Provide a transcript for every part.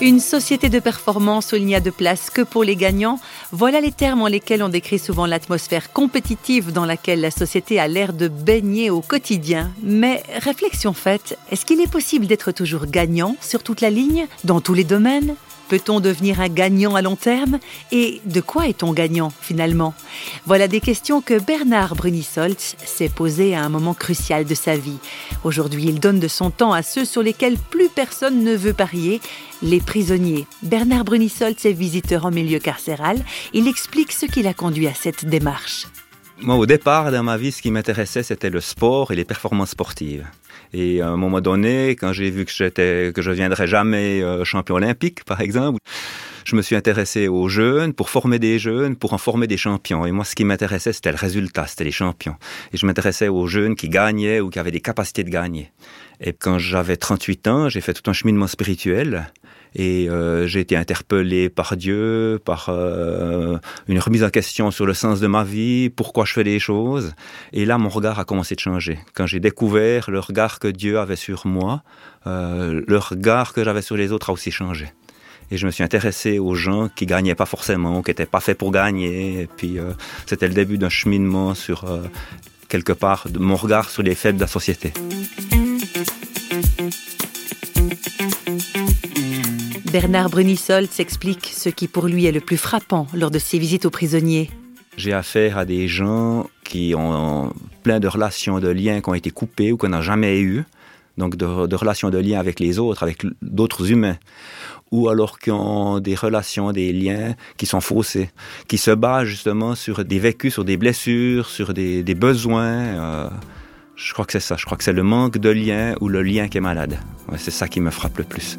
Une société de performance où il n'y a de place que pour les gagnants, voilà les termes en lesquels on décrit souvent l'atmosphère compétitive dans laquelle la société a l'air de baigner au quotidien. Mais réflexion faite, est-ce qu'il est possible d'être toujours gagnant sur toute la ligne, dans tous les domaines? Peut-on devenir un gagnant à long terme Et de quoi est-on gagnant finalement? Voilà des questions que Bernard Brunisoltz s'est posées à un moment crucial de sa vie. Aujourd'hui, il donne de son temps à ceux sur lesquels plus personne ne veut parier, les prisonniers. Bernard Brunisoltz est visiteur en milieu carcéral. Il explique ce qui l'a conduit à cette démarche. Moi, au départ, dans ma vie, ce qui m'intéressait, c'était le sport et les performances sportives. Et à un moment donné, quand j'ai vu que j'étais, que je viendrais jamais euh, champion olympique, par exemple, je me suis intéressé aux jeunes pour former des jeunes, pour en former des champions. Et moi, ce qui m'intéressait, c'était le résultat, c'était les champions. Et je m'intéressais aux jeunes qui gagnaient ou qui avaient des capacités de gagner. Et quand j'avais 38 ans, j'ai fait tout un cheminement spirituel et euh, j'ai été interpellé par Dieu, par euh, une remise en question sur le sens de ma vie, pourquoi je fais les choses. Et là, mon regard a commencé de changer. Quand j'ai découvert le regard que Dieu avait sur moi, euh, le regard que j'avais sur les autres a aussi changé. Et je me suis intéressé aux gens qui gagnaient pas forcément, qui n'étaient pas faits pour gagner. Et puis, c'était le début d'un cheminement sur, quelque part, de mon regard sur les faibles de la société. Bernard Brunisol s'explique ce qui pour lui est le plus frappant lors de ses visites aux prisonniers. J'ai affaire à des gens qui ont plein de relations, de liens qui ont été coupés ou qu'on n'a jamais eu, donc de, relations de liens avec les autres, avec d'autres humains, ou alors qui ont des relations, des liens qui sont faussés, qui se basent justement sur des vécus, sur des blessures, sur des, besoins. Euh, je crois que c'est ça, je crois que c'est le manque de lien ou le lien qui est malade. c'est ça qui me frappe le plus.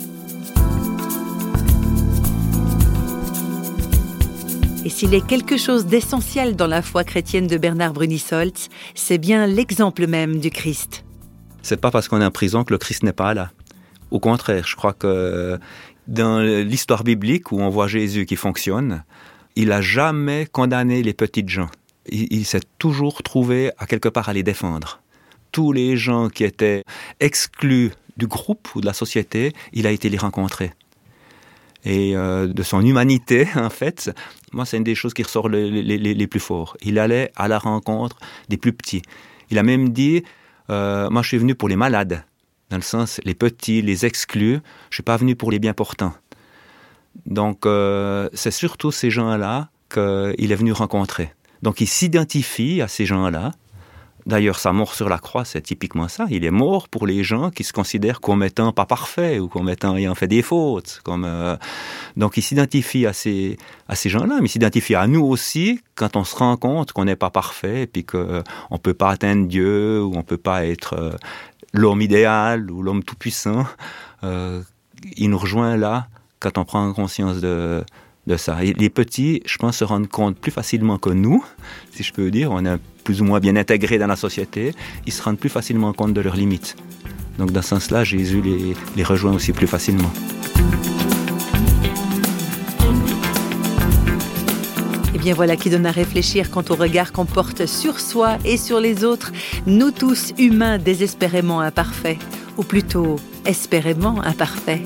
Et s'il est quelque chose d'essentiel dans la foi chrétienne de Bernard Brunisoltz, c'est bien l'exemple même du Christ. C'est pas parce qu'on est en prison que le Christ n'est pas là. Au contraire, je crois que dans l'histoire biblique où on voit Jésus qui fonctionne, il a jamais condamné les petites gens. Il, s'est toujours trouvé à quelque part à les défendre. Tous les gens qui étaient exclus du groupe ou de la société, il a été les rencontrer et euh, de son humanité, en fait, moi, c'est une des choses qui ressort les, les, plus forts. Il allait à la rencontre des plus petits. Il a même dit, euh, moi, je suis venu pour les malades, dans le sens, les petits, les exclus, je suis pas venu pour les bien portants. Donc, euh, c'est surtout ces gens-là qu'il est venu rencontrer. Donc, il s'identifie à ces gens-là, D'ailleurs, sa mort sur la croix, c'est typiquement ça. Il est mort pour les gens qui se considèrent comme étant pas parfaits ou comme étant ayant fait des fautes. Comme, euh, Donc, il s'identifie à ces, gens-là, mais il s'identifie à nous aussi quand on se rend compte qu'on n'est pas parfait, puis qu'on euh, ne peut pas atteindre Dieu, ou on ne peut pas être euh, l'homme idéal ou l'homme tout-puissant. il nous rejoint là quand on prend conscience de, les petits, je pense, se rendent compte plus facilement que nous, si je peux dire. On est plus ou moins bien intégrés dans la société. Ils se rendent plus facilement compte de leurs limites. Donc, dans ce sens-là, Jésus les, rejoint aussi plus facilement. Eh bien voilà qui donne à réfléchir quant au regard qu'on porte sur soi et sur les autres, nous tous humains désespérément imparfaits, ou plutôt espérément imparfaits.